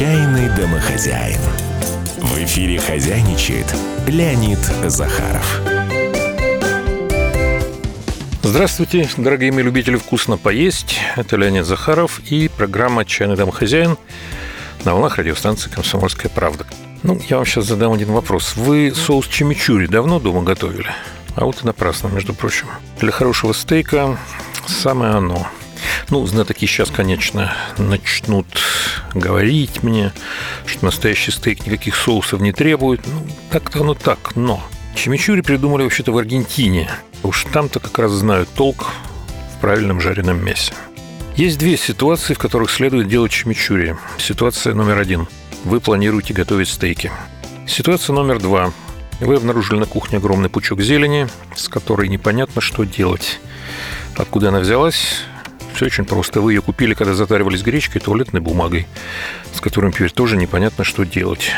Отчаянный домохозяин. В эфире хозяйничает Леонид Захаров. Здравствуйте, дорогие мои любители вкусно поесть. Это Леонид Захаров и программа «Чайный домохозяин» на волнах радиостанции «Комсомольская правда». Ну, я вам сейчас задам один вопрос. Вы соус чимичури давно дома готовили? А вот и напрасно, между прочим. Для хорошего стейка самое оно. Ну, знатоки сейчас, конечно, начнут говорить мне, что настоящий стейк никаких соусов не требует. Ну, так-то оно так, но... Чимичури придумали вообще-то в Аргентине. Уж там-то как раз знают толк в правильном жареном мясе. Есть две ситуации, в которых следует делать чимичури. Ситуация номер один. Вы планируете готовить стейки. Ситуация номер два. Вы обнаружили на кухне огромный пучок зелени, с которой непонятно, что делать. Откуда она взялась? Все очень просто. Вы ее купили, когда затаривались гречкой туалетной бумагой, с которым теперь тоже непонятно, что делать.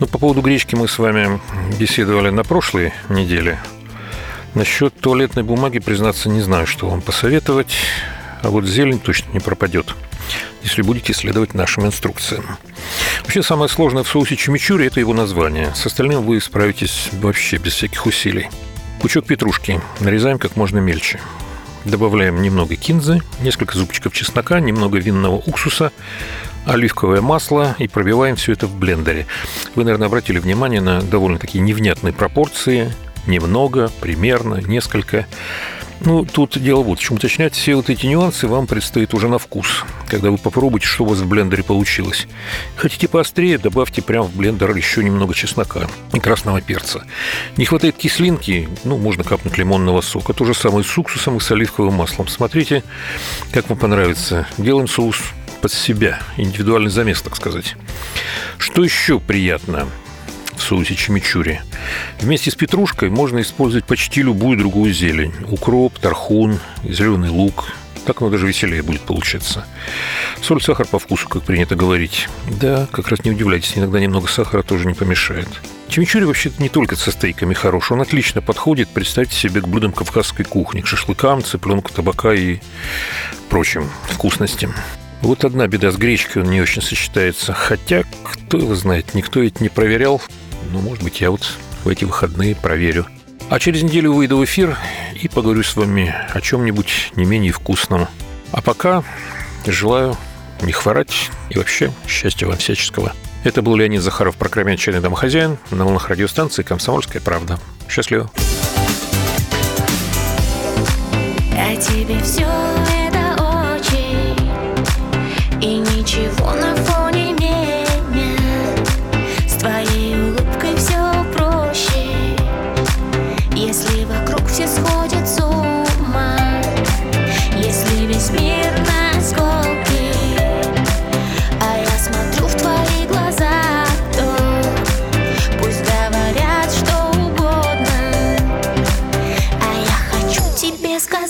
Ну, по поводу гречки мы с вами беседовали на прошлой неделе. Насчет туалетной бумаги, признаться, не знаю, что вам посоветовать. А вот зелень точно не пропадет, если будете следовать нашим инструкциям. Вообще, самое сложное в соусе чимичури – это его название. С остальным вы справитесь вообще без всяких усилий. Пучок петрушки нарезаем как можно мельче. Добавляем немного кинзы, несколько зубчиков чеснока, немного винного уксуса, оливковое масло и пробиваем все это в блендере. Вы, наверное, обратили внимание на довольно такие невнятные пропорции. Немного, примерно, несколько. Ну, тут дело вот в чем. Уточнять все вот эти нюансы вам предстоит уже на вкус, когда вы попробуете, что у вас в блендере получилось. Хотите поострее, добавьте прямо в блендер еще немного чеснока и красного перца. Не хватает кислинки, ну, можно капнуть лимонного сока. То же самое с уксусом и с оливковым маслом. Смотрите, как вам понравится. Делаем соус под себя, индивидуальный замес, так сказать. Что еще приятно? В соусе чимичури. Вместе с петрушкой можно использовать почти любую другую зелень. Укроп, тархун, зеленый лук. Так оно даже веселее будет получаться. Соль, сахар по вкусу, как принято говорить. Да, как раз не удивляйтесь, иногда немного сахара тоже не помешает. Чимичури вообще-то не только со стейками хорош, он отлично подходит, представьте себе, к блюдам кавказской кухни, к шашлыкам, цыпленку, табака и прочим вкусностям. Вот одна беда с гречкой, он не очень сочетается. Хотя, кто его знает, никто ведь не проверял. Ну, может быть, я вот в эти выходные проверю. А через неделю выйду в эфир и поговорю с вами о чем-нибудь не менее вкусном. А пока желаю не хворать и вообще счастья вам всяческого. Это был Леонид Захаров, программе «Отчаянный домохозяин» на волнах радиостанции «Комсомольская правда». Счастливо. А тебе все это очень И ничего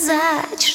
сказать,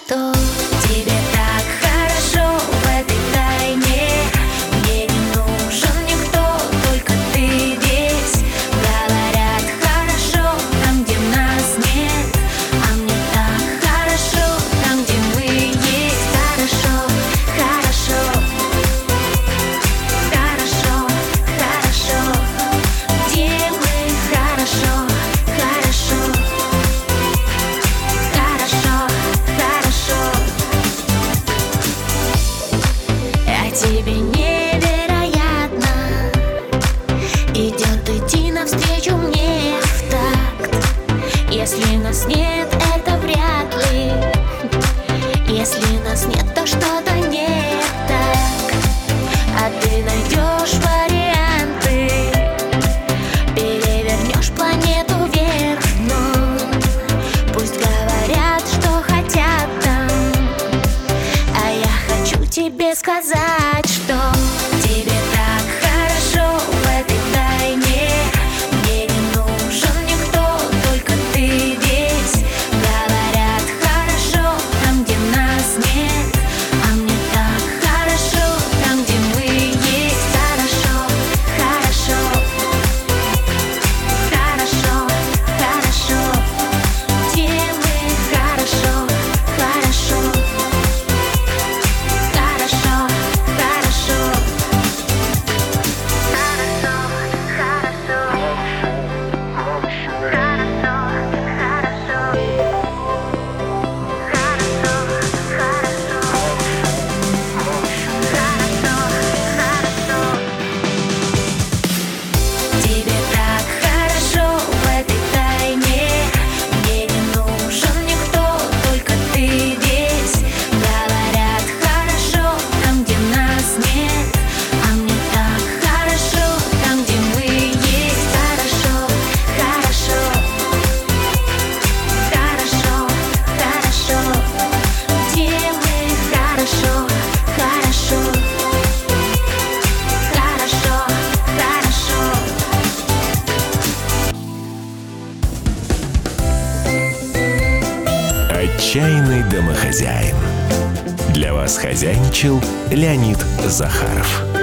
Отчаянный домохозяин. Для вас хозяйничал Леонид Захаров.